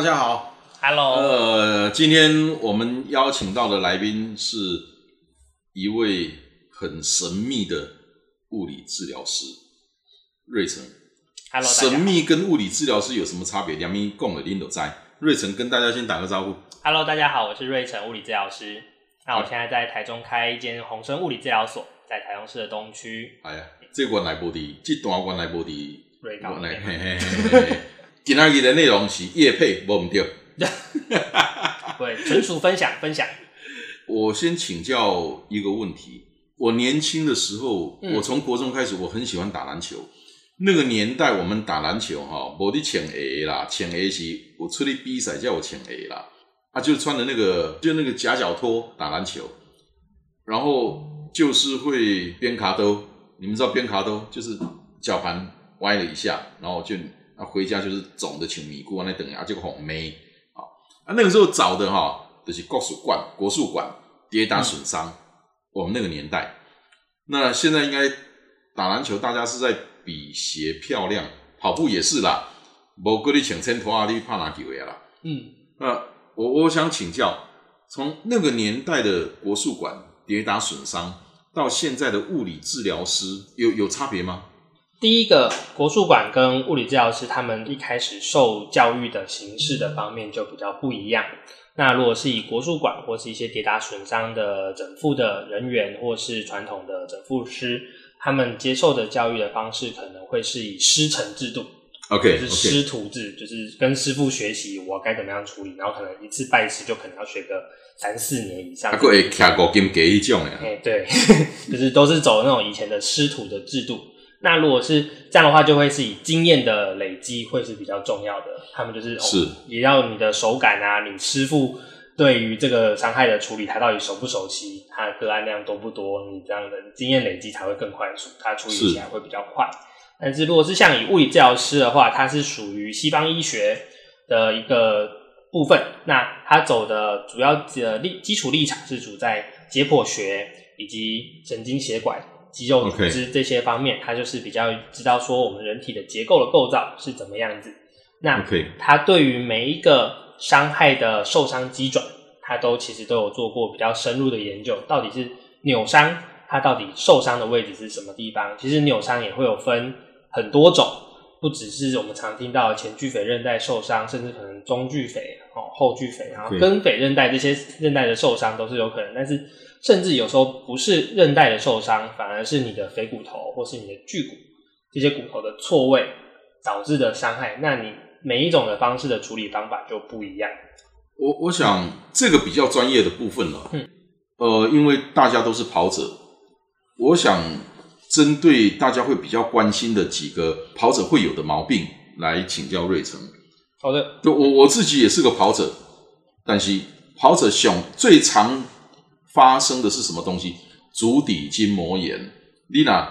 大家好。Hello，、呃，今天我们邀请到的来宾是一位很神秘的物理治疗师瑞成。Hello，神秘跟物理治疗师有什么差别？两米共的领导在。瑞成跟大家先打个招呼。Hello，大家好，我是瑞成物理治疗师。那我现在在台中开一间宏生物理治疗所，在台中市的东区。哎呀，这原来无伫，这段关来无伫，瑞高原来嘿嘿嘿嘿。今仔日的内容是叶配，无毋对。对，纯属分享分享。我先请教一个问题。我年轻的时候，嗯我从国中开始，我很喜欢打篮球。那个年代，我们打篮球哈，无你请 A 啦，请 A 是我出去比赛叫我请 A 啦，啊，就穿的那个就那个夹脚拖打篮球，然后就是会边卡兜，你们知道边卡兜就是脚盘歪了一下，然后就啊回家就是肿的请米姑那等啊，结果红妹啊啊那个时候找的哈，就是国术馆国术馆跌打损伤，我们那个年代，那现在应该打篮球，大家是在比鞋漂亮，跑步也是啦，无搁你请穿拖啊，你怕哪几位啦？嗯，那我我想请教，从那个年代的国术馆跌打损伤，到现在的物理治疗师，有有差别吗？第一个国术馆跟物理治疗师他们一开始受教育的形式的方面就比较不一样。那如果是以国术馆或是一些跌打损伤的整复的人员，或是传统的整复师，他们接受的教育的方式可能会是以师承制度。OK 就是师徒制，就是跟师傅学习我该怎么样处理，然后可能一次拜师就可能要学个三四年以上。啊，个会徛五金给一种哎、对，就是都是走那种以前的师徒的制度。那如果是这样的话，就会是以经验的累积会是比较重要的。他们就是是哦、也要你的手感啊，你师傅对于这个伤害的处理，他到底熟不熟悉，他的个案量多不多，你这样的经验累积才会更快速，他处理起来会比较快。但是如果是像以物理治疗师的话，它是属于西方医学的一个部分，那他走的主要的立基础立场是主在解剖学以及神经血管、肌肉组织这些方面，他就是比较知道说我们人体的结构的构造是怎么样子。那它对于每一个伤害的受伤机转，它都其实都有做过比较深入的研究，到底是扭伤，它到底受伤的位置是什么地方？其实扭伤也会有分很多种，不只是我们常听到前锯腓韧带受伤，甚至可能中距腓、哦后锯腓，然后跟腓韧带这些韧带的受伤都是有可能，但是甚至有时候不是韧带的受伤，反而是你的腓骨头或是你的距骨这些骨头的错位导致的伤害。那你每一种的方式的处理方法就不一样。我我想这个比较专业的部分了，嗯，呃，因为大家都是跑者，我想针对大家会比较关心的几个跑者会有的毛病来请教瑞成。好的，就我我自己也是个跑者，但是跑者想最常发生的是什么东西？足底筋膜炎。你若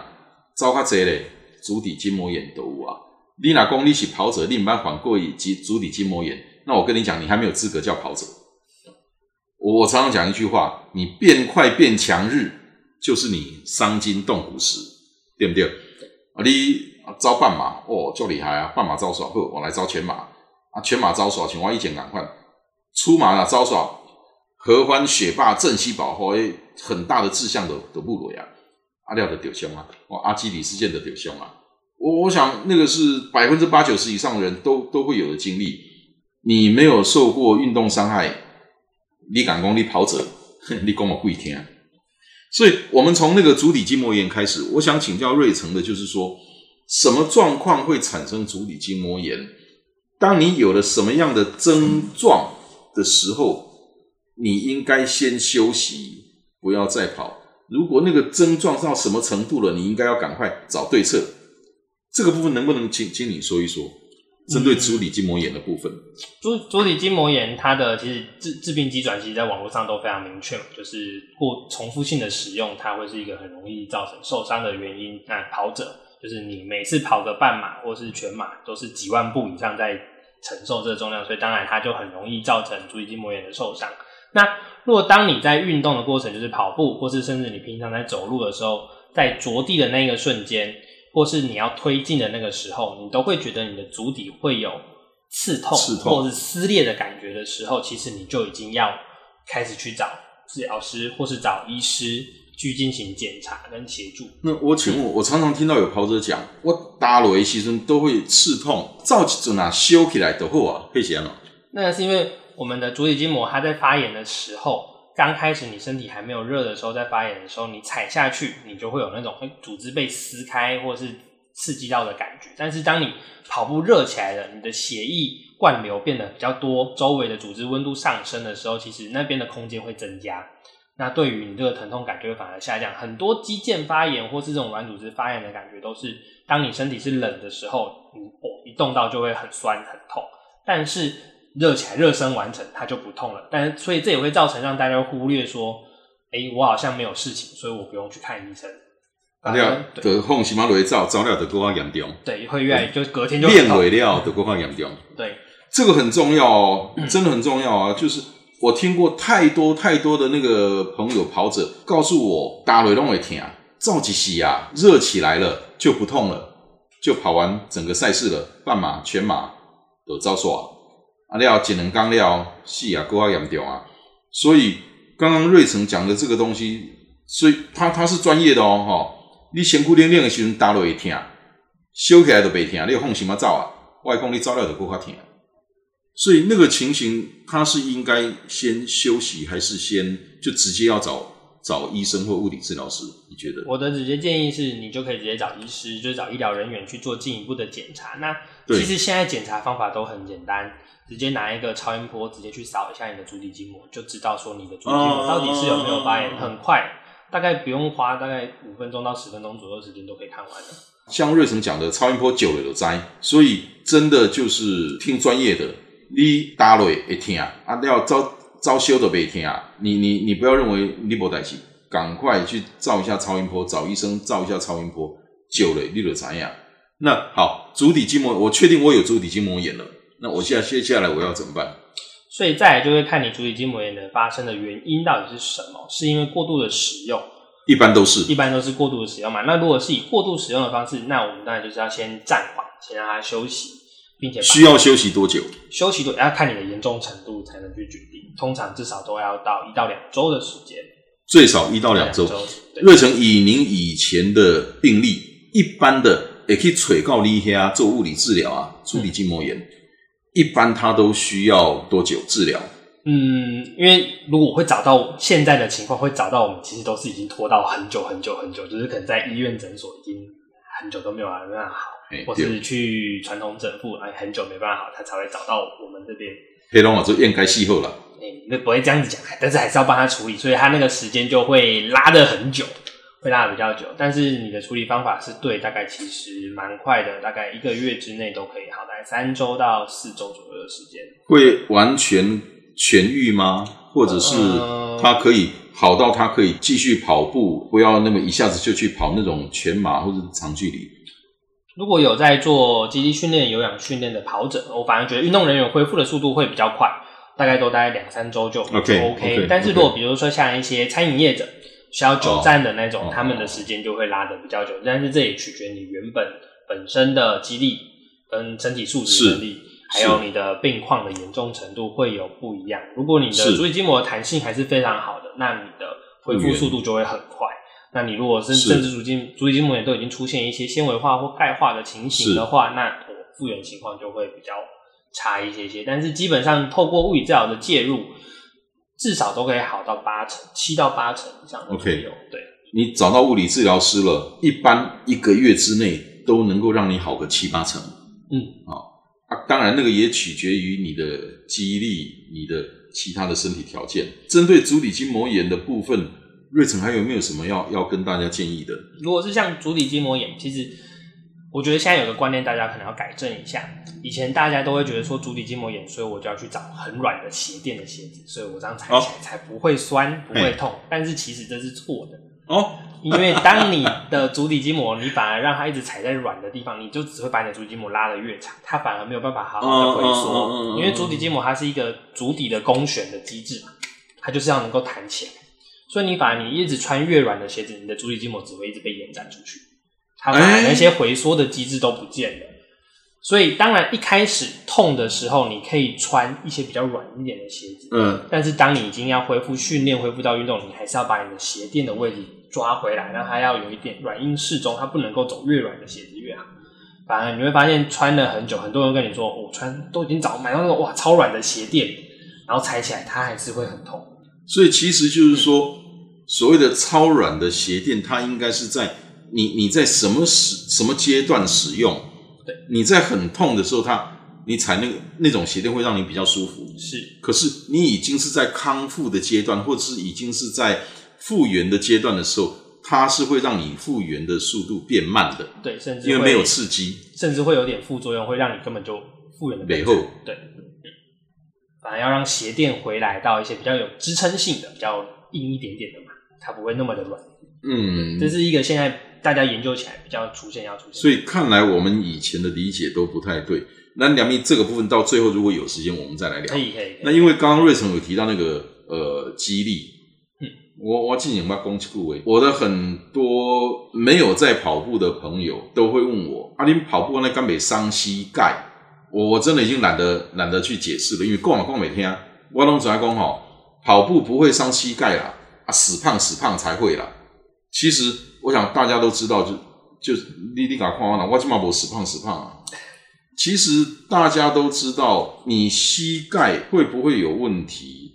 走较济咧，足底筋膜炎都有啊。你若讲你是跑者，你唔捌患过足足底筋膜炎，那我跟你讲，你还没有资格叫跑者。我常常讲一句话：你变快变强日，就是你伤筋动骨时，对不对？啊，你招半马哦，就厉害啊！半马招耍好，我来招全马啊，全马招耍，请我以前赶快出马啦招耍，合欢雪霸正西堡吼，诶，很大的志向的的部落呀，阿廖的丢胸啊，哦，阿基里斯腱的丢胸啊，我我想那个是百分之八九十以上的人都都会有的经历。你没有受过运动伤害，你敢讲你跑者，你讲我贵听。所以，我们从那个足底筋膜炎开始，我想请教瑞成的，就是说，什么状况会产生足底筋膜炎？当你有了什么样的症状的时候，你应该先休息，不要再跑。如果那个症状到什么程度了，你应该要赶快找对策。这个部分能不能请请你说一说？针对足底筋膜炎的部分，足足底筋膜炎它的其实致致病机转，其实在网络上都非常明确嘛，就是过重复性的使用，它会是一个很容易造成受伤的原因。那跑者就是你每次跑个半马或是全马，都是几万步以上在承受这个重量，所以当然它就很容易造成足底筋膜炎的受伤。那如果当你在运动的过程，就是跑步，或是甚至你平常在走路的时候，在着地的那个瞬间。或是你要推进的那个时候，你都会觉得你的足底会有刺痛，或是撕裂的感觉的时候，其实你就已经要开始去找治疗师或是找医师去进行检查跟协助。那我请问，我常常听到有跑者讲，我打落一其实都会刺痛，照一阵啊修起来都好啊，可以写吗？那是因为我们的足底筋膜它在发炎的时候。刚开始你身体还没有热的时候，在发炎的时候，你踩下去，你就会有那种哎组织被撕开或是刺激到的感觉。但是当你跑步热起来了，你的血液灌流变得比较多，周围的组织温度上升的时候，其实那边的空间会增加。那对于你这个疼痛感就会反而下降。很多肌腱发炎或是这种软组织发炎的感觉，都是当你身体是冷的时候，你哦一动到就会很酸很痛。但是热起来，热身完成，它就不痛了。但是，所以这也会造成让大家忽略说，哎，我好像没有事情，所以我不用去看医生。啊，得放起码雷照，照料得更加严重。对，会越来就隔天就变为了得更加严重。对，这个很重要哦，真的很重要啊！就是我听过太多太多的那个朋友跑者告诉我，打雷拢会疼，照几洗啊，热起来了就不痛了，就跑完整个赛事了，半马、全马都照刷。啊，料节能钢料细啊，够啊严重啊！所以刚刚瑞成讲的这个东西，所以他他是专业的哦，哈！你辛苦练练的时阵打落会疼，修起来都袂疼，你放什么走啊？外公你照料就更加疼。所以那个情形，他是应该先休息，还是先就直接要找找医生或物理治疗师？你觉得？我的直接建议是，你就可以直接找医师，就是找医疗人员去做进一步的检查。那其实现在检查方法都很简单。直接拿一个超音波，直接去扫一下你的足底筋膜，就知道说你的足底筋膜到底是有没有发炎。很快，大概不用花大概五分钟到十分钟左右时间，都可以看完了。像瑞成讲的，超音波久了有灾，所以真的就是听专业的，你打雷一听啊，啊要招招修的别听啊。你你你不要认为你无代志，赶快去照一下超音波，找医生照一下超音波，久了你就怎样？那好，足底筋膜，我确定我有足底筋膜炎了。那我现在接下来我要怎么办？所以再来就会看你足底筋膜炎的发生的原因到底是什么？是因为过度的使用？一般都是，一般都是过度的使用嘛。那如果是以过度使用的方式，那我们当然就是要先暂缓，先让它休息，并且需要休息多久？休息多要看你的严重程度才能去决定。通常至少都要到一到两周的时间，最少一到两周。瑞成以您以前的病例，一般的也可以垂告立下做物理治疗啊，足底筋膜炎。一般他都需要多久治疗？嗯，因为如果会找到现在的情况，会找到我们其实都是已经拖到很久很久很久，就是可能在医院诊所已经很久都没有办法好，或是去传统整复哎很久没办法好，他才会找到我们这边。黑龙江就应该气后了，哎，那不会这样子讲，但是还是要帮他处理，所以他那个时间就会拉的很久。会拉的比较久，但是你的处理方法是对，大概其实蛮快的，大概一个月之内都可以好，大概三周到四周左右的时间。会完全痊愈吗？或者是他可以好到他可以继续跑步，不要那么一下子就去跑那种全马或者是长距离？如果有在做肌力训练、有氧训练的跑者，我反而觉得运动人员恢复的速度会比较快，大概都大概两三周就 OK。但是如果比如说像一些餐饮业者，需要久站的那种，他们的时间就会拉的比较久，但是这也取决你原本本身的肌力跟身体素质能力，还有你的病况的严重程度会有不一样。如果你的足底筋膜的弹性还是非常好的，那你的恢复速度就会很快。那你如果是甚至足筋足底筋膜炎都已经出现一些纤维化或钙化的情形的话，那复原情况就会比较差一些些。但是基本上透过物理治疗的介入。至少都可以好到八成，七到八成以上都可以有。对，你找到物理治疗师了，一般一个月之内都能够让你好个七八成。嗯，好啊，当然那个也取决于你的记忆力、你的其他的身体条件。针对足底筋膜炎的部分，瑞成还有没有什么要要跟大家建议的？如果是像足底筋膜炎，其实我觉得现在有个观念，大家可能要改正一下。以前大家都会觉得说足底筋膜炎，所以我就要去找很软的鞋垫的鞋子，所以我这样踩起来才不会酸、不会痛。但是其实这是错的哦，因为当你的足底筋膜，你反而让它一直踩在软的地方，你就只会把你的足底筋膜拉得越长，它反而没有办法好好的回缩。因为足底筋膜它是一个足底的弓弦的机制嘛，它就是要能够弹起来。所以你反而你一直穿越软的鞋子，你的足底筋膜只会一直被延展出去，它反而那些回缩的机制都不见了。所以当然一开始痛的时候，你可以穿一些比较软一点的鞋子，嗯，但是当你已经要恢复训练、恢复到运动，你还是要把你的鞋垫的位置抓回来，让它要有一点软硬适中，它不能够走越软的鞋子越好。反而你会发现穿了很久，很多人跟你说我穿都已经找买到那种哇超软的鞋垫，然后踩起来它还是会很痛。所以其实就是说，所谓的超软的鞋垫，它应该是在你你在什么时什么阶段使用？对，你在很痛的时候，它你踩那个那种鞋垫会让你比较舒服。是，可是你已经是在康复的阶段，或者是已经是在复原的阶段的时候，它是会让你复原的速度变慢的。对，甚至因为没有刺激，甚至会有点副作用，会让你根本就复原的背后。对，反而要让鞋垫回来到一些比较有支撑性的、比较硬一点点的嘛，它不会那么的软。嗯，这是一个现在大家研究起来比较出现要出现。所以看来我们以前的理解都不太对。那梁明这个部分到最后如果有时间，我们再来聊。可以可以。那因为刚刚瑞成有提到那个呃激励，嗯，我我进行把攻击顾为我的很多没有在跑步的朋友都会问我，啊，你跑步那根本伤膝盖。我我真的已经懒得懒得去解释了，因为逛了逛每天，我拢只爱讲吼，跑步不会伤膝盖啦，啊，死胖死胖才会啦。其实我想大家都知道，就就你你敢看我了，我起码不死胖死胖啊。其实大家都知道，你膝盖会不会有问题，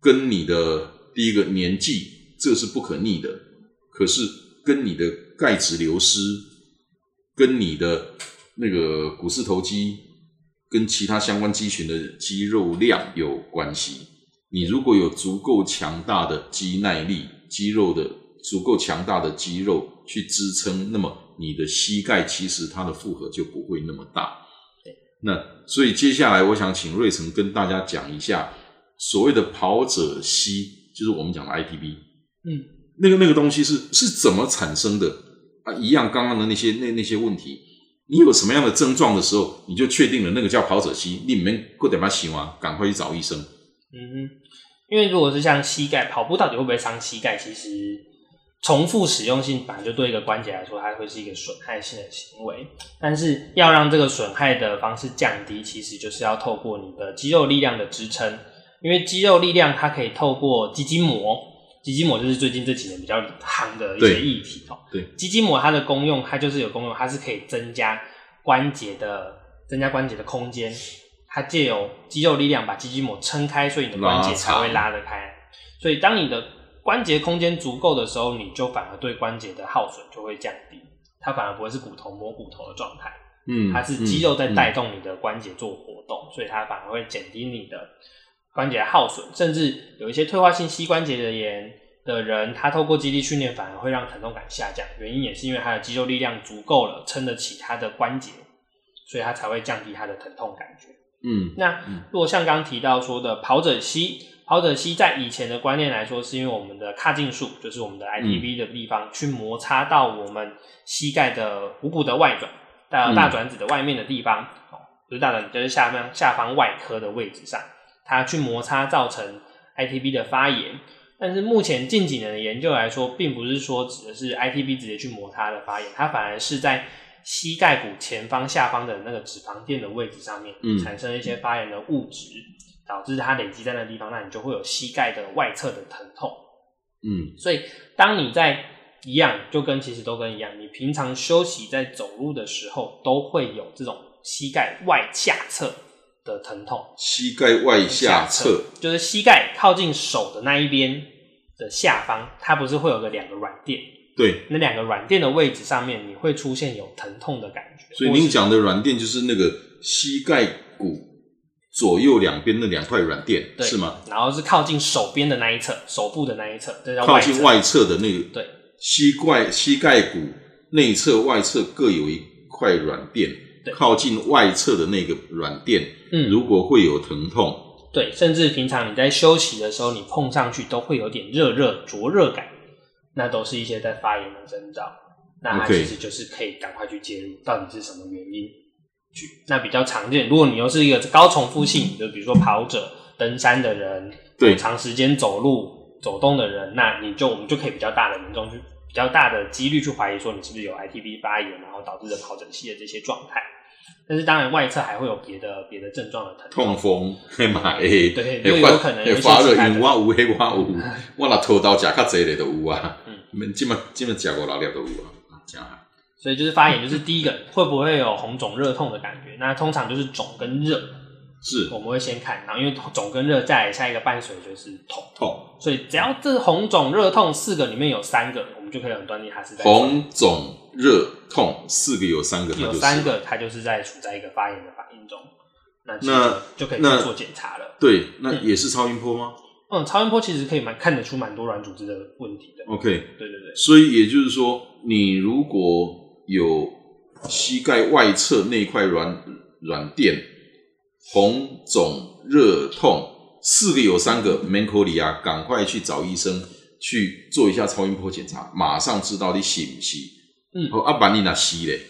跟你的第一个年纪这是不可逆的，可是跟你的钙质流失，跟你的那个股四头肌跟其他相关肌群的肌肉量有关系。你如果有足够强大的肌耐力，肌肉的足够强大的肌肉去支撑，那么你的膝盖其实它的负荷就不会那么大。那所以接下来我想请瑞成跟大家讲一下所谓的跑者膝，就是我们讲的 ITB。嗯，那个那个东西是是怎么产生的啊？一样刚刚的那些那那些问题。你有什么样的症状的时候，你就确定了那个叫跑者膝，你们过点把洗完，赶快去找医生。嗯哼，因为如果是像膝盖跑步，到底会不会伤膝盖？其实重复使用性本来就对一个关节来说，它会是一个损害性的行为。但是要让这个损害的方式降低，其实就是要透过你的肌肉力量的支撑，因为肌肉力量它可以透过肌筋膜。肌筋膜就是最近这几年比较夯的一些议题哦。对，肌筋膜它的功用，它就是有功用，它是可以增加关节的增加关节的空间，它借由肌肉力量把肌筋膜撑开，所以你的关节才会拉得开。所以当你的关节空间足够的时候，你就反而对关节的耗损就会降低，它反而不会是骨头磨骨头的状态。嗯，它是肌肉在带动你的关节做活动，所以它反而会减低你的。关节耗损，甚至有一些退化性膝关节的炎的人，他透过肌力训练反而会让疼痛感下降。原因也是因为他的肌肉力量足够了，撑得起他的关节，所以他才会降低他的疼痛感觉。嗯，那如果像刚提到说的跑者膝，跑者膝在以前的观念来说，是因为我们的髂胫束，就是我们的 ITB 的地方，去摩擦到我们膝盖的股骨的外转，大大转子的外面的地方，哦，不是大转子，就是下方下方外科的位置上。它去摩擦造成 ITB 的发炎，但是目前近几年的研究来说，并不是说指的是 ITB 直接去摩擦的发炎，它反而是在膝盖骨前方下方的那个脂肪垫的位置上面，产生一些发炎的物质，导致它累积在那地方，那你就会有膝盖的外侧的疼痛。嗯，所以当你在一样，就跟其实都跟一样，你平常休息在走路的时候，都会有这种膝盖外下侧。的疼痛，膝盖外下侧就是膝盖靠近手的那一边的下方，它不是会有个两个软垫？对，那两个软垫的位置上面，你会出现有疼痛的感觉。所以您讲的软垫就是那个膝盖骨左右两边的两块软垫，对是吗？？然后是靠近手边的那一侧，手部的那一侧，这叫靠。近外侧的那个对膝盖膝盖骨内侧、外侧各有一块软垫对，靠近外侧的那个软垫，嗯，如果会有疼痛，对，甚至平常你在休息的时候，你碰上去都会有点热热灼热感，那都是一些在发炎的征兆。那它其实就是可以赶快去介入，到底是什么原因去。那比较常见，如果你又是一个高重复性，就比如说跑者、登山的人，对长时间走路走动的人，那你就我们就可以比较大的民众去比较大的几率去怀疑说你是不是有 ITB 发炎，然后导致的跑疹系的这些状态。但是当然外侧还会有别的别的症状的疼痛风，嘿嘛会对有可能有发热，因为我有黑我有，我若头刀食较济咧都有啊嗯，免即么即么食五六粒都有啊，真好所以就是发炎，就是第一个会不会有红肿热痛的感觉？那通常就是肿跟热，是。我们会先看，然后因为肿跟热，再来下一个伴随就是痛，痛，所以只要这红肿热痛四个里面有三个，我们就可以很断定它是在红肿热痛四个有三个，有三个，它就是在处在一个发炎的反应中，那那就可以去做检查了。对，那也是超音波吗？嗯，超音波其实可以蛮看得出蛮多软组织的问题的。？OK，对对对，所以也就是说，你如果有膝盖外侧那块软软垫红肿热痛，四个有三个门口里啊，赶快去找医生去做一下超音波检查，马上知道你是不是。嗯哦，啊，万你那是嘞，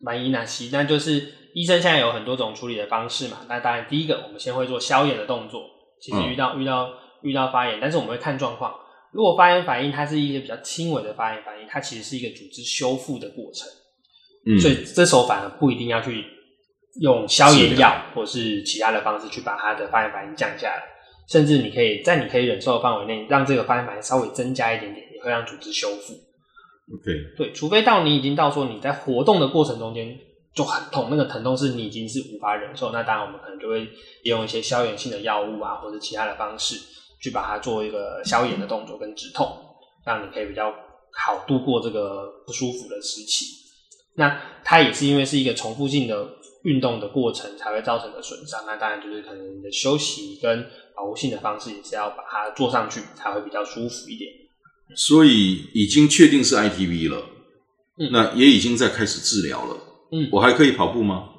蛮伊纳西，那就是医生现在有很多种处理的方式嘛。那当然，第一个我们先会做消炎的动作。其实嗯遇到、遇到遇到发炎，但是我们会看状况。如果发炎反应它是一个比较轻微的发炎反应，它其实是一个组织修复的过程，嗯，所以这时候反而不一定要去用消炎药或是其他的方式去把它的发炎反应降下来，甚至你可以在你可以忍受的范围内，让这个发炎反应稍微增加一点点，也会让组织修复。OK，对，除非到你已经到说你在活动的过程中间就很痛，那个疼痛是你已经是无法忍受，那当然我们可能就会利用一些消炎性的药物啊，或者其他的方式去把它做一个消炎的动作跟止痛，让你可以比较好度过这个不舒服的时期。那它也是因为是一个重复性的运动的过程才会造成的损伤，那当然就是可能你的休息跟保护性的方式也是要把它做上去，才会比较舒服一点。所以已经确定是 ITV 了，嗯那也已经在开始治疗了。嗯我还可以跑步吗？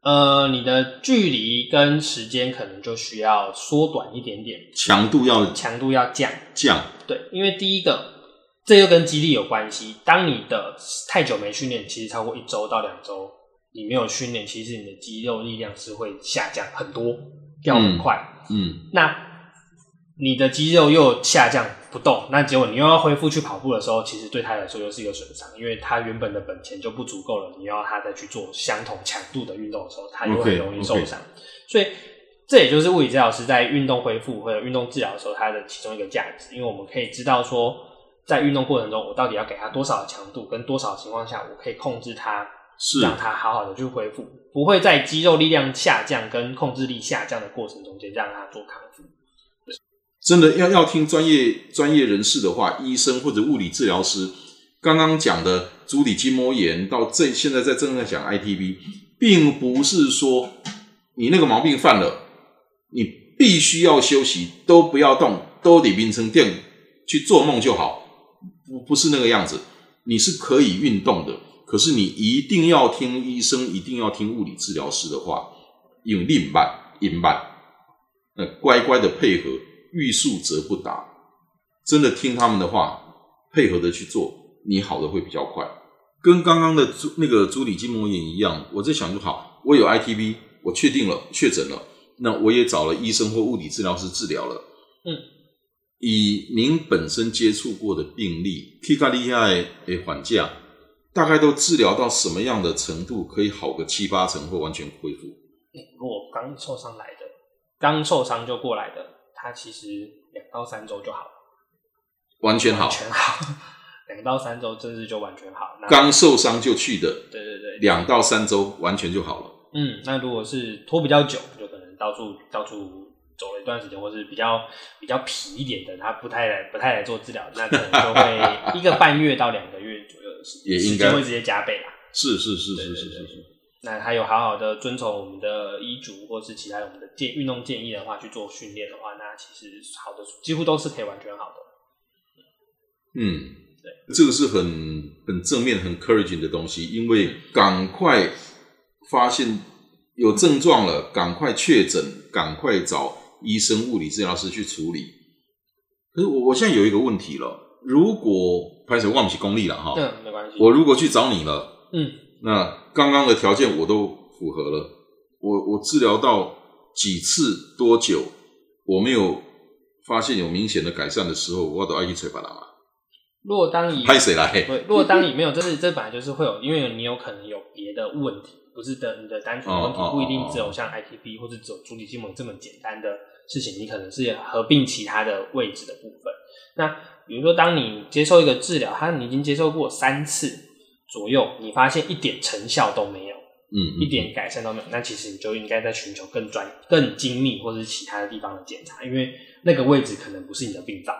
呃，你的距离跟时间可能就需要缩短一点点，强度要强度要降。降，对，因为第一个，这又跟肌力有关系。当你的太久没训练，其实超过一周到两周，你没有训练，其实你的肌肉力量是会下降很多，掉很快。嗯，那你的肌肉又下降不动，那结果你又要恢复去跑步的时候，其实对他来说又是一个损伤，因为他原本的本钱就不足够了，你要他再去做相同强度的运动的时候，他又很容易受伤。所以这也就是物理治疗师在运动恢复或者运动治疗的时候，它的其中一个价值，因为我们可以知道说，在运动过程中，我到底要给他多少的强度，跟多少情况下，我可以控制他，是让他好好的去恢复，不会在肌肉力量下降跟控制力下降的过程中间让他做康复。真的要要听专业专业人士的话，医生或者物理治疗师刚刚讲的足底筋膜炎到这现在在正在讲 ITB，并不是说你那个毛病犯了，你必须要休息，都不要动，都得变成电去做梦就好，不不是那个样子，你是可以运动的，可是你一定要听医生，一定要听物理治疗师的话，用另慢硬慢，那乖乖的配合。欲速则不达，真的听他们的话，配合的去做，你好的会比较快。跟刚刚的足那个足底筋膜炎一样，我在想就好，我有 ITB，我确定了，确诊了，那我也找了医生或物理治疗师治疗了。嗯，以您本身接触过的病例，K 卡利亚的缓价，大概都治疗到什么样的程度，可以好个七八成或完全恢复？我刚受伤来的，刚受伤就过来的，它其实两到三周就好了，完全好完，全好，两到三周真是就完全好。那刚受伤就去的，对对对，两到三周完全就好了。嗯，那如果是拖比较久，就可能到处到处走了一段时间，或是比较比较皮一点的，他不太来不太来做治疗，那可能就会 一个半月到两个月左右的时间，也应该会直接加倍啦。是是是是是是。那还有好好的遵从我们的医嘱或是其他我们的建运动建议的话去做训练的话，那其实好的几乎都是可以完全好的。嗯，对，这个是很很正面、很 encouraging 的东西，因为赶快发现有症状了，赶快确诊，赶快找医生、物理治疗师去处理。可是我我现在有一个问题了，如果拍手忘不起功力了哈，嗯，没关系。我如果去找你了，嗯，那刚刚的条件我都符合了，我我治疗到几次多久，我没有发现有明显的改善的时候，我都爱去吹巴拉嘛。如果当你拍谁来？对，如果当你没有，这是这本来就是会有，因为你有可能有别的问题，不是的，你的单纯问题不一定哦只有像 ITP 或者只有足底筋膜这么简单的事情，你可能是合并其他的位置的部分。那比如说，当你接受一个治疗，他你已经接受过三次左右，你发现一点成效都没有，嗯，嗯一点改善都没有，那其实你就应该在寻求更专、更精密或者是其他的地方的检查，因为那个位置可能不是你的病灶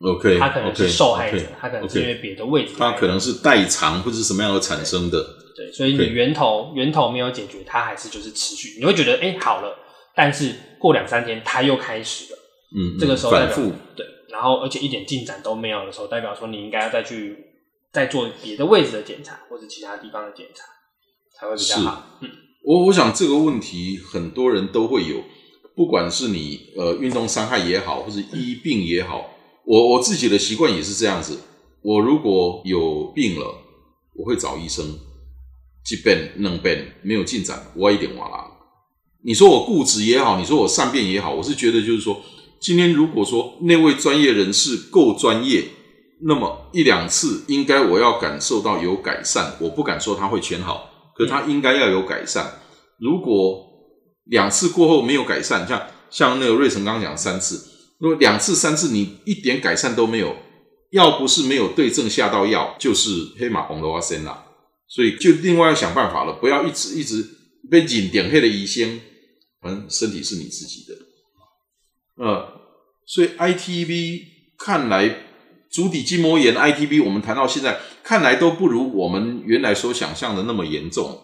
，OK，他可能是受害者他可能是因为别的位置来的，它可能是代偿或者是什么样而产生的。对，所以你对源头源头没有解决，它还是就是持续，你会觉得哎、诶好了，但是过两三天它又开始了，嗯，嗯这个时候代表反复，对，然后而且一点进展都没有的时候，代表说你应该要再去再做别的位置的检查或者其他地方的检查才会比较好。嗯，我我想这个问题很多人都会有，不管是你呃运动伤害也好，或是医病也好，我我自己的习惯也是这样子。我如果有病了，我会找医生，即便能变没有进展，我一点哇啦。你说我固执也好，你说我善变也好，我是觉得就是说，今天如果说那位专业人士够专业，那么一两次应该我要感受到有改善，我不敢说他会全好，可他应该要有改善。如果两次过后没有改善，像像那个瑞成刚讲三次，如果两次三次你一点改善都没有，要不是没有对症下到药，就是黑马红罗阿森啦。所以就另外要想办法了，不要一直一直被引点黑的医生，反正身体是你自己的。呃，所以 ITV 看来足底筋膜炎 ITB，我们谈到现在看来都不如我们原来所想象的那么严重，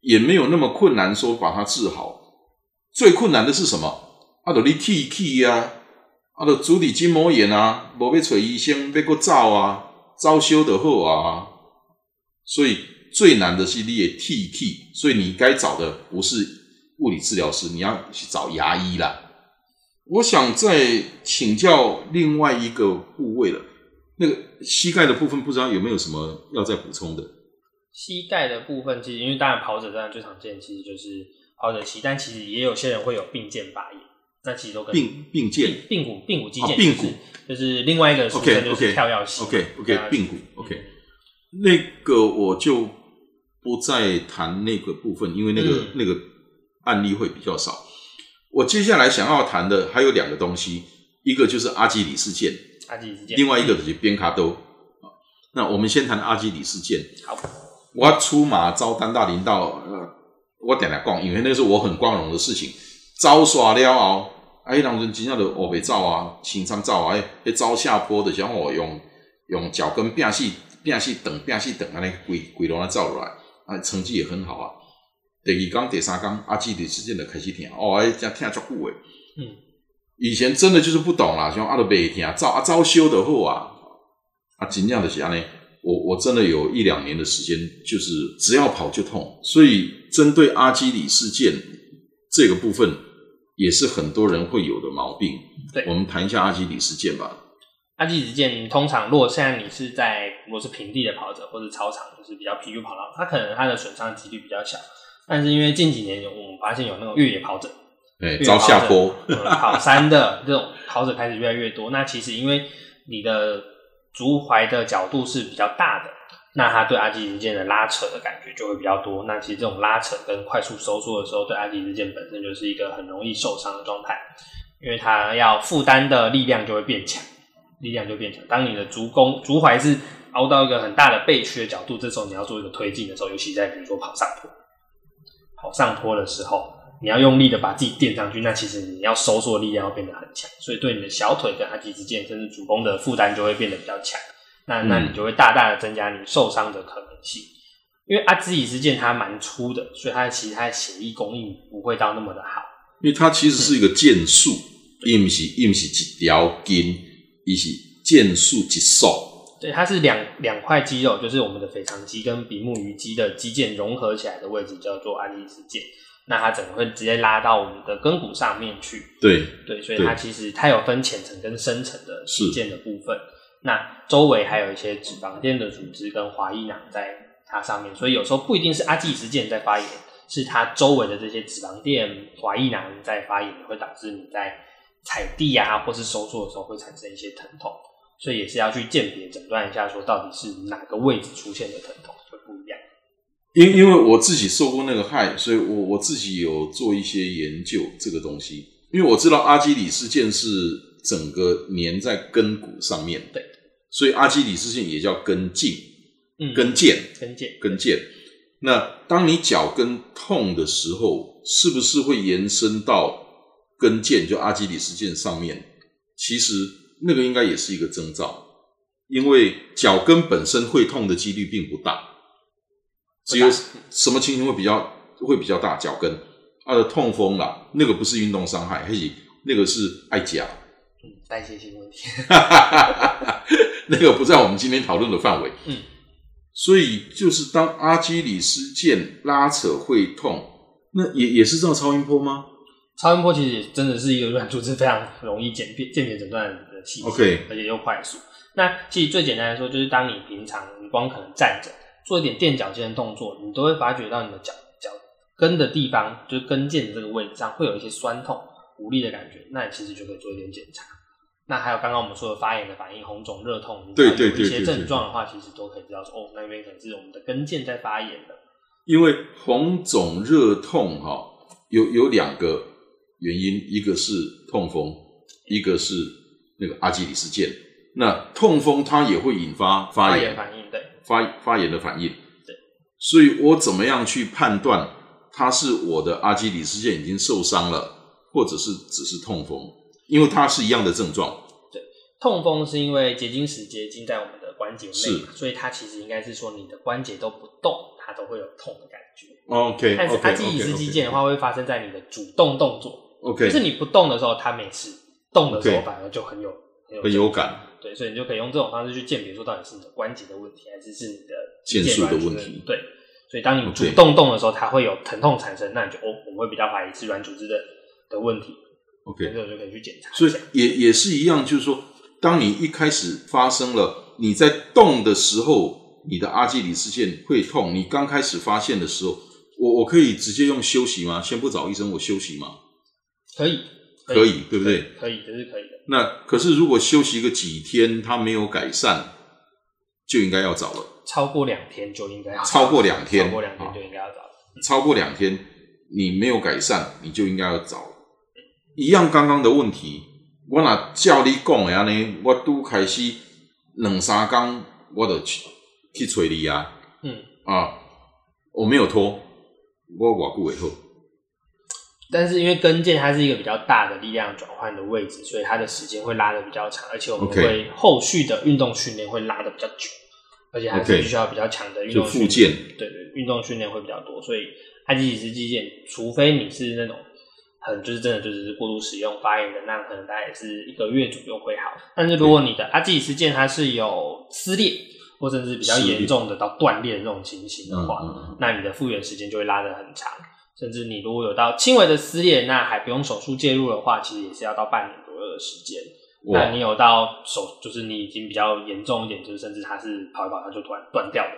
也没有那么困难说把它治好。最困难的是什么？啊，就你剃气啊，啊，就足底筋膜炎啊，无要找医生，被过照啊，早修的后啊。所以最难的是你的剃气，所以你该找的不是物理治疗师，你要去找牙医啦。我想再请教另外一个部位了，那个膝盖的部分，不知道有没有什么要再补充的？膝盖的部分其实因为当然跑者当然最常见其实就是跑者膝，但其实也有些人会有髌腱发炎，那其实都跟髌髌腱髌骨髌骨肌腱、哦髌骨就是另外一个俗称就是跳跃膝 OK OK 髌骨 OK，那个我就不再谈那个部分，因为那个、嗯那个案例会比较少。我接下来想要谈的还有两个东西，一个就是阿基里事件，阿基里斯腱，另外一个就是边卡兜。啊那我们先谈阿基里事件。好，我出马招单大林道，呃，我点来讲，因为那是我很光荣的事情。招耍了后，啊，迄当阵真正就学袂走啊，青山招啊，迄迄走下坡的时候，我用用脚跟变死变死等变死等安尼规规龙啊走落来，啊，成绩也很好啊。第二天、第三天，阿基里事件的开始听，哦，哎，这听足久诶。嗯，以前真的就是不懂啦，像阿都袂听，招啊照修的好啊，啊，真正的是安尼。我我真的有一两年的时间，就是只要跑就痛，所以针对阿基里事件这个部分，也是很多人会有的毛病。对我们谈一下阿基里事件吧。阿基里事件通常如果现在你是在如果是平地的跑者或者操场，就是比较疲于跑道，它可能它的损伤几率比较小。但是因为近几年有我们发现有那种越野跑者，对，招下坡，嗯跑山的这种跑者开始越来越多。那其实因为你的足踝的角度是比较大的，那它对阿基里斯腱的拉扯的感觉就会比较多。那其实这种拉扯跟快速收缩的时候，对阿基里斯腱本身就是一个很容易受伤的状态，因为它要负担的力量就会变强，力量就变强。当你的足弓、足踝是凹到一个很大的背屈的角度，这时候你要做一个推进的时候，尤其在比如说跑上坡，跑上坡的时候，你要用力的把自己垫上去，那其实你要收缩力量要变得很强，所以对你的小腿跟阿基之间，甚至主攻的负担就会变得比较强。那那你就会大大的增加你受伤的可能性。因为阿兹里斯腱它蛮粗的，所以它其实它的血液供应不会到那么的好。因为它其实是一个腱束，伊不是伊不是一条筋，伊是腱束一束。对，它是两两块肌肉，就是我们的腓肠肌跟比目鱼肌的肌腱融合起来的位置，叫做阿基里斯腱。那它整个会直接拉到我们的根骨上面去。对对，所以它其实它有分浅层跟深层的肌腱的部分。那周围还有一些脂肪垫的组织跟滑液囊在它上面，所以有时候不一定是阿基里斯腱在发炎，是它周围的这些脂肪垫、滑液囊在发炎，会导致你在踩地啊或是收缩的时候会产生一些疼痛。所以也是要去鉴别诊断一下，说到底是哪个位置出现的疼痛会不一样。因因为我自己受过那个害，所以我我自己有做一些研究这个东西。因为我知道阿基里斯腱是整个粘在根骨上面，对，所以阿基里斯腱也叫根茎，嗯，根腱，跟腱，跟腱。那当你脚跟痛的时候，是不是会延伸到跟腱，就阿基里斯腱上面？其实那个应该也是一个征兆，因为脚跟本身会痛的几率并不大，只有什么情形会比较会比较大？脚跟啊的痛风啦，那个不是运动伤害，嘿，那个是爱夹，嗯，代谢性问题，那个不在我们今天讨论的范围。嗯，所以就是当阿基里斯腱拉扯会痛，那也也是照超音波吗？超音波其实也真的是一个软组织非常容易鉴别鉴别诊断的器械 OK 而且又快速。那其实最简单来说，就是当你平常你光可能站着做一点垫脚尖的动作，你都会发觉到你的脚脚跟的地方，就是跟腱的这个位置上会有一些酸痛、无力的感觉，那你其实就可以做一点检查。那还有刚刚我们说的发炎的反应、红肿、热痛，对对对有一些症状的话，其实都可以知道说，哦，那边可能是我们的跟腱在发炎的。因为红肿热痛哈、有有两个原因，一个是痛风，一个是那个阿基里斯腱。那痛风它也会引发发发炎炎反应，对，发发炎的反应。对，所以我怎么样去判断它是我的阿基里斯腱已经受伤了，或者是只是痛风？因为它是一样的症状。对痛风是因为结晶石结晶在我们的关节内嘛，所以它其实应该是说你的关节都不动，它都会有痛的感觉。OK 但是阿基里斯肌腱的话，会发生在你的主动动作，OK 就是你不动的时候它没事，动的时候反而就很有很有很有感。对，所以你就可以用这种方式去鉴别说到底是你的关节的问题，还是是你的腱束的问题对，所以当你主动动的时候，它会有疼痛产生，那你就哦，我们会比较怀疑是软组织的的问题，OK，这个就可以去检查所以。也也是一样，就是说，当你一开始发生了你在动的时候，你的阿基里斯腱会痛，你刚开始发现的时候，我我可以直接用休息吗？先不找医生，我休息吗？可以，可以，对不对？可以，这是可以的。那可是如果休息个几天，它没有改善，就应该要找了。超过两天就应该要找超过两天超过两天就应该要找。超过两天你没有改善，你就应该要找了。一样刚刚的问题，我若照你讲的安尼，我都开始两三天我就去去找你啊嗯，啊，我没有拖，我偌久会好？但是因为跟腱它是一个比较大的力量转换的位置，所以它的时间会拉的比较长，而且我们 OK 会后续的运动训练会拉的比较久，而且还是 OK 必须要比较强的运就动训复健练。对对，运动训练会比较多，所以阿基里斯肌腱，除非你是那种很就是真的就是过度使用发炎的，那可能大概也是一个月左右会好。但是如果你的阿基里斯腱它是有撕裂，或甚至比较撕裂严重的到断裂的这种情形的话，嗯嗯嗯那你的复原时间就会拉得很长。甚至你如果有到轻微的撕裂，那还不用手术介入的话，其实也是要到半年左右的时间。那你有到手，就是你已经比较严重一点，就是甚至它是跑一跑它就突然断掉的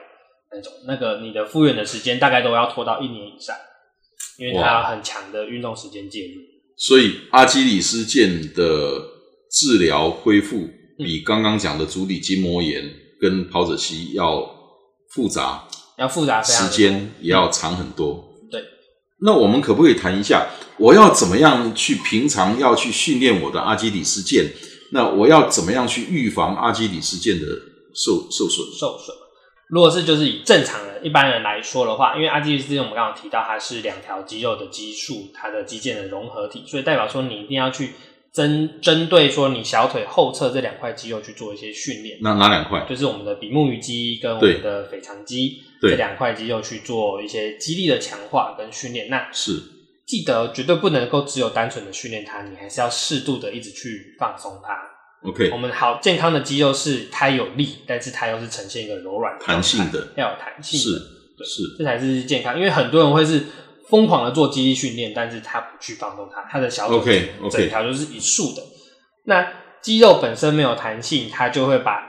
那种，那个你的复原的时间大概都要拖到一年以上，因为它很强的运动时间介入。所以阿基里斯腱的治疗恢复比刚刚讲的足底筋膜炎跟跑者膝要复杂，要复杂时间也要长很多。对，那我们可不可以谈一下，我要怎么样去平常要去训练我的阿基里斯腱？那我要怎么样去预防阿基里斯腱的受受损？受损。如果是就是以正常人一般人来说的话，因为阿基里斯腱我们刚刚提到它是两条肌肉的肌束，它的肌腱的融合体，所以代表说你一定要去针针对说你小腿后侧这两块肌肉去做一些训练，那哪两块？就是我们的比目鱼肌跟我对们的腓肠肌对这两块肌肉去做一些肌力的强化跟训练。那是记得绝对不能够只有单纯的训练它，你还是要适度的一直去放松它。OK，我们好健康的肌肉是它有力，但是它又是呈现一个柔软弹性的要有弹性是的，是这才是健康。因为很多人会是疯狂的做肌力训练，但是他不去放松它，他的小腿整条就是一束的。那肌肉本身没有弹性，它就会把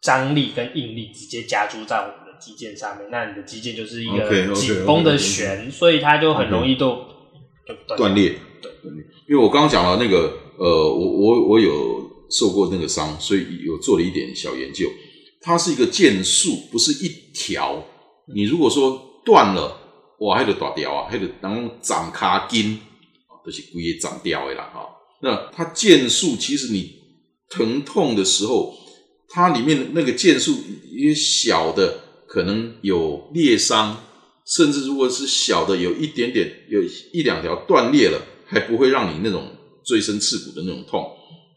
张力跟应力直接加注在我们的肌腱上面，那你的肌腱就是一个 OK，OK，OK，紧绷的弦所以它就很容易就就断裂，对断裂。因为我刚刚讲了那个，呃，我我我有受过那个伤，所以有做了一点小研究。它是一个渐束，不是一条。你如果说断了，哇，还得断掉啊，还得然后长卡筋，都、就是规也长掉的啦哈。那它渐束，其实你疼痛的时候，它里面的那个渐束一些小的可能有裂伤，甚至如果是小的有一点点有一两条断裂了，还不会让你那种锥身刺骨的那种痛。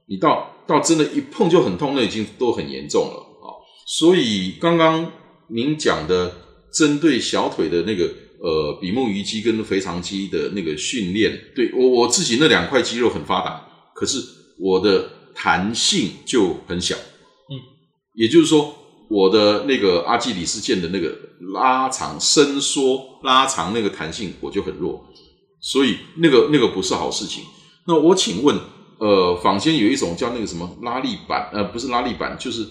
你到到真的，一碰就很痛，那已经都很严重了啊。所以刚刚您讲的针对小腿的那个呃比目鱼肌跟腓肠肌的那个训练，对我我自己那两块肌肉很发达，可是我的弹性就很小。嗯，也就是说，我的那个阿基里斯腱的那个拉长、伸缩、拉长那个弹性我就很弱，所以那个那个不是好事情。那我请问，呃，坊间有一种叫那个什么拉力板，呃，不是拉力板，就是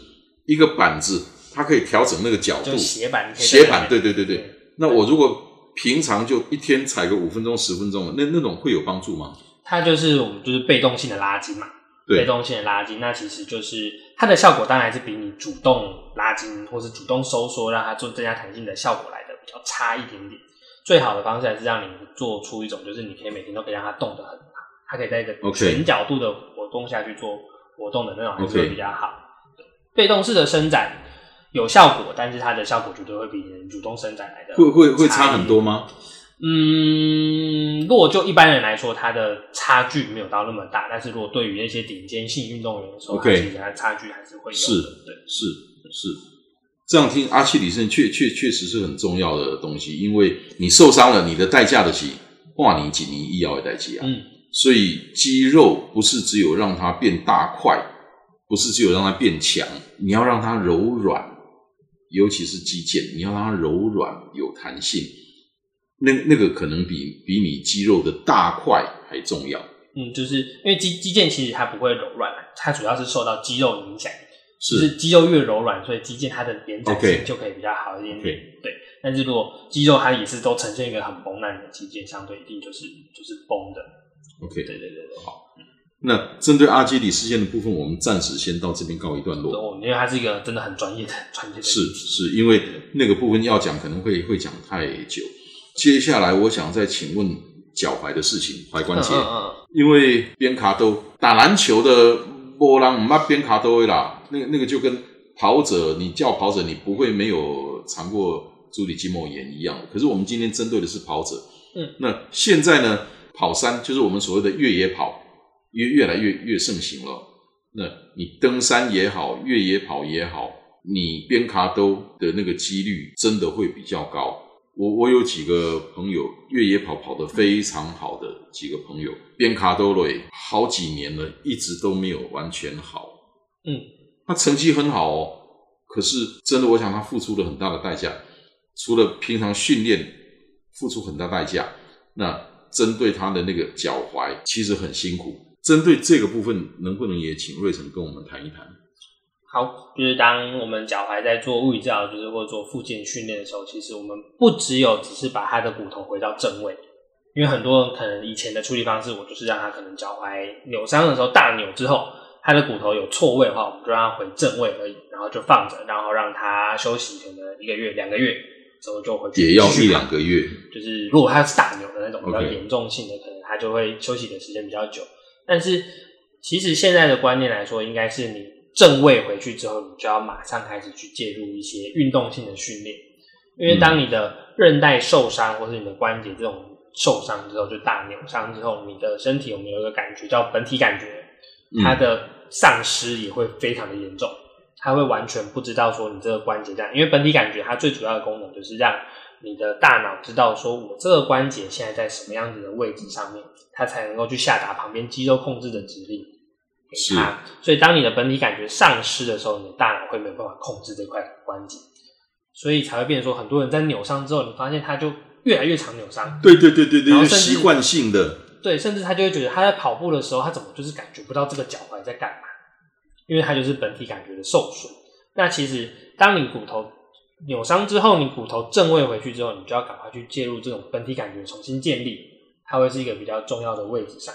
一个板子，它可以调整那个角度，斜板，斜板，对对对对。对那我如果平常就一天踩个五分钟、十分钟的，那那种会有帮助吗？它就是我们就是被动性的拉筋嘛，被动性的拉筋，那其实就是它的效果当然是比你主动拉筋或是主动收缩让它做增加弹性的效果来的比较差一点点。最好的方式还是让你做出一种，就是你可以每天都可以让它动得很好，它可以在一个全角度的活动下去做活动的那种，还是会比较好。对被动式的伸展有效果，但是它的效果绝对会比你主动伸展来的会会会差很多吗？嗯，如果就一般人来说，他的差距没有到那么大，但是如果对于那些顶尖性运动员的时候其实它差距还是会有的。是对，是是，这样听阿奇里森确确确实是很重要的东西，因为你受伤了，你的代价的起哇你几年医药的代价啊，嗯，所以肌肉不是只有让它变大块，不是只有让它变强，你要让它柔软，尤其是肌腱，你要让它柔软有弹性，那那个可能比比你肌肉的大块还重要。嗯，就是因为肌肌腱其实它不会柔软，它主要是受到肌肉影响。就是是肌肉越柔软，所以肌腱它的延展性就可以比较好一点对。对，但是如果肌肉它也是都呈现一个很崩，烂的肌腱相对一定就是就是崩的。OK，对对对对。好那针对阿基里事件的部分，我们暂时先到这边告一段落。哦，因为它是一个真的很专业的专业的是是，因为那个部分要讲可能会会讲太久。接下来我想再请问脚踝的事情，踝关节，嗯嗯嗯因为边卡都打篮球的波浪唔捌边卡都会啦，那个那个就跟跑者，你叫跑者，你不会没有尝过足底筋膜炎一样。可是我们今天针对的是跑者，嗯，那现在呢，跑山就是我们所谓的越野跑，越越来越越盛行了。那你登山也好，越野跑也好，你边卡都的那个几率真的会比较高。我我有几个朋友越野跑跑得非常好的几个朋友，边卡都累好几年了，一直都没有完全好。嗯，他成绩很好哦，可是真的，我想他付出了很大的代价，除了平常训练付出很大代价，那针对他的那个脚踝其实很辛苦。针对这个部分，能不能也请瑞成跟我们谈一谈？好，就是当我们脚踝在做物理治疗，就是或者做复健训练的时候，其实我们不只有只是把他的骨头回到正位，因为很多人可能以前的处理方式，我就是让他可能脚踝扭伤的时候大扭之后，他的骨头有错位的话，我们就让他回正位而已，然后就放着，然后让他休息可能一个月、两个月之后就回去也要一两个月。就是如果他是大扭的那种比较严重性的可能他就会休息的时间比较久。但是其实现在的观念来说，应该是你正位回去之后，你就要马上开始去介入一些运动性的训练，因为当你的韧带受伤或是你的关节这种受伤之后，就大扭伤之后，你的身体有没有一个感觉叫本体感觉？它的丧失也会非常的严重，它会完全不知道说你这个关节在，因为本体感觉它最主要的功能就是让你的大脑知道说我这个关节现在在什么样子的位置上面，它才能够去下达旁边肌肉控制的指令给它。所以当你的本体感觉丧失的时候，你的大脑会没有办法控制这块关节，所以才会变成说很多人在扭伤之后，你发现他就越来越常扭伤。对对对对对，然后习惯性的，对，甚至他就会觉得他在跑步的时候，他怎么就是感觉不到这个脚踝在干嘛？因为他就是本体感觉的受损。那其实当你骨头扭伤之后，你骨头正位回去之后，你就要赶快去介入这种本体感觉重新建立，它会是一个比较重要的位置上。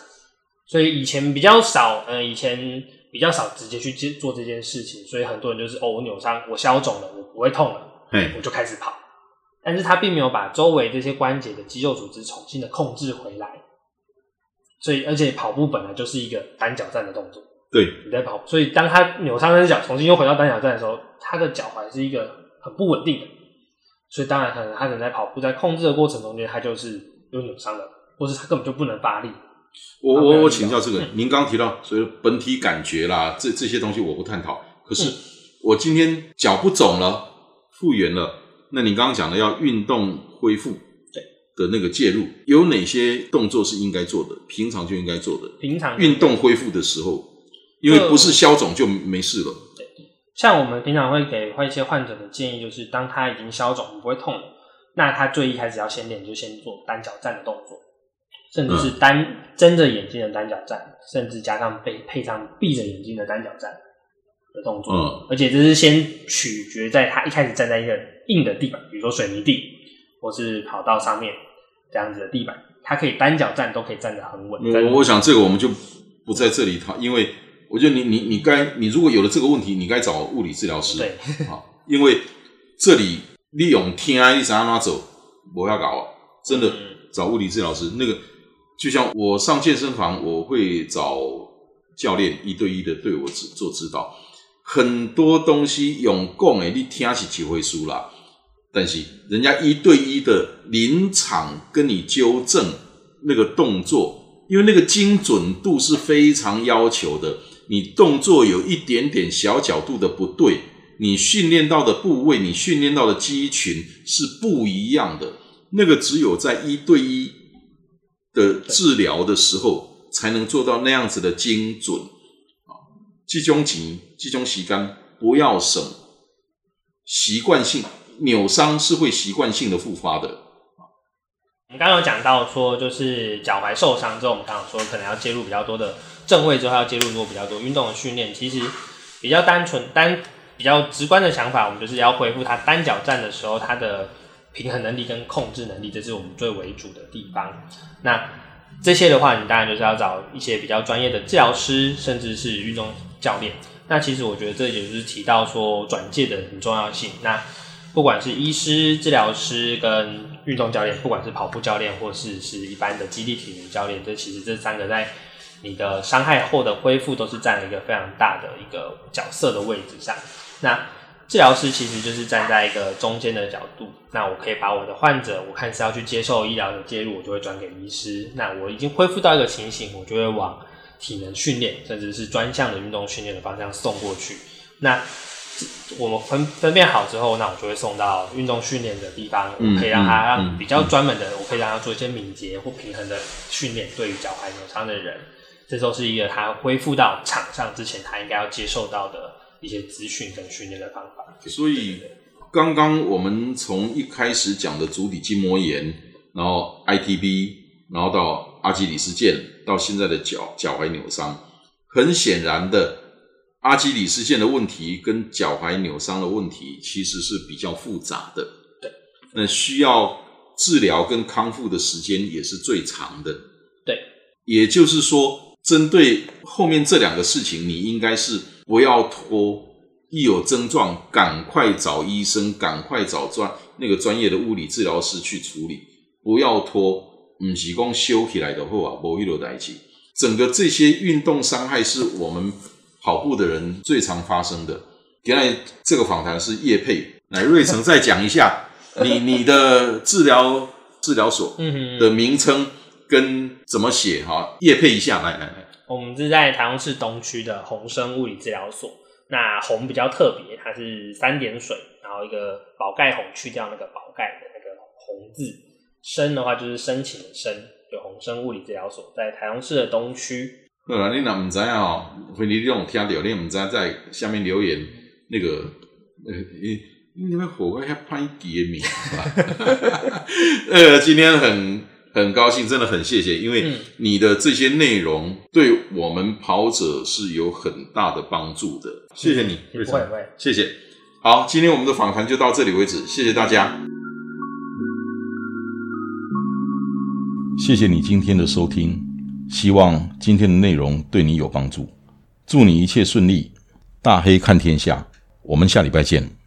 所以以前比较少，呃，以前比较少直接去接做这件事情，所以很多人就是哦，我扭伤，我消肿了，我不会痛了，嘿，我就开始跑。但是他并没有把周围这些关节的肌肉组织重新的控制回来，所以而且跑步本来就是一个单脚站的动作，对，你在跑，所以当他扭伤那只脚重新又回到单脚站的时候，他的脚踝是一个很不稳定的，所以当然可能他可能在跑步在控制的过程中间，他就是又扭伤了，或是他根本就不能发力。我我我请教这个嗯，您刚提到所以本体感觉啦，这这些东西我不探讨。可是嗯我今天脚不肿了，复原了，那你刚刚讲的要运动恢复对的那个介入，有哪些动作是应该做的？平常就应该做的。平常运动恢复的时候，因为不是消肿就没事了。对像我们平常会给一些患者的建议，就是当他已经消肿不会痛了，那他最一开始要先练，就先做单脚站的动作，甚至是单睁着眼睛的单脚站，甚至加上配配上闭着眼睛的单脚站的动作。嗯，而且这是先取决在他一开始站在一个硬的地板，比如说水泥地或是跑道上面这样子的地板，他可以单脚站都可以站得很稳。我我想这个我们就不在这里讨，因为我觉得你你你该你如果有了这个问题，你该找物理治疗师。对，啊，因为这里利用天安一直让他走，不要搞啊，真的嗯找物理治疗师。那个就像我上健身房，我会找教练一对一的对我指做指导。很多东西用讲的，你听是几回书啦，但是人家一对一的临场跟你纠正那个动作，因为那个精准度是非常要求的。你动作有一点点小角度的不对，你训练到的部位，你训练到的肌群是不一样的。那个只有在一对一的治疗的时候，才能做到那样子的精准啊。这种钱，这种时间不要省，习惯性扭伤是会习惯性的复发的。我们刚刚有讲到说，就是脚踝受伤之后，我们刚刚说可能要介入比较多的正位之后，要介入多比较多运动的训练。其实比较单纯单比较直观的想法，我们就是要恢复他单脚站的时候，他的平衡能力跟控制能力，这是我们最为主的地方。那这些的话，你当然就是要找一些比较专业的治疗师，甚至是运动教练。那其实我觉得这也就是提到说转介的很重要性。那不管是医师、治疗师跟运动教练，不管是跑步教练或是是一般的基地体能教练，这其实这三个在你的伤害后的恢复都是占了一个非常大的一个角色的位置上。那治疗师其实就是站在一个中间的角度，那我可以把我的患者，我看是要去接受医疗的介入，我就会转给医师。那我已经恢复到一个情形，我就会往体能训练，甚至是专项的运动训练的方向送过去。那我们分分辨好之后，那我就会送到运动训练的地方，嗯我可以让他比较专门的，我可以让他做一些敏捷或平衡的训练。对于脚踝扭伤的人，这都是一个他恢复到场上之前，他应该要接受到的一些资讯跟训练的方法。所以刚刚我们从一开始讲的足底筋膜炎，然后 ITB，然后到阿基里斯腱，到现在的脚脚踝扭伤，很显然的，阿基里斯腱的问题跟脚踝扭伤的问题其实是比较复杂的。对，那需要治疗跟康复的时间也是最长的。对，也就是说，针对后面这两个事情，你应该是不要拖。一有症状，赶快找医生，赶快找专那个专业的物理治疗师去处理，不要拖。唔是讲修起来的话啊，无一路代志。整个这些运动伤害是我们跑步的人最常发生的。原来这个访谈是叶佩，来瑞成再讲一下你你的治疗治疗所的名称跟怎么写哈，叶佩一下，来来来。我们是在台中市东区的红生物理治疗所。那红比较特别，它是三点水，然后一个宝盖红去掉那个宝盖的那个红字。生的话就是申请的申，就红生物理治疗所在台中市的东区。呃，你那唔知哦，非你这种听到，你唔知在下面留言那个呃，你你们火锅还拍碟名吧？呃，今天很很高兴，真的很谢谢，因为你的这些内容对我们跑者是有很大的帮助的。谢谢你，不会不会，谢谢。好，今天我们的访谈就到这里为止，谢谢大家。谢谢你今天的收听，希望今天的内容对你有帮助。祝你一切顺利，大黑看天下，我们下礼拜见。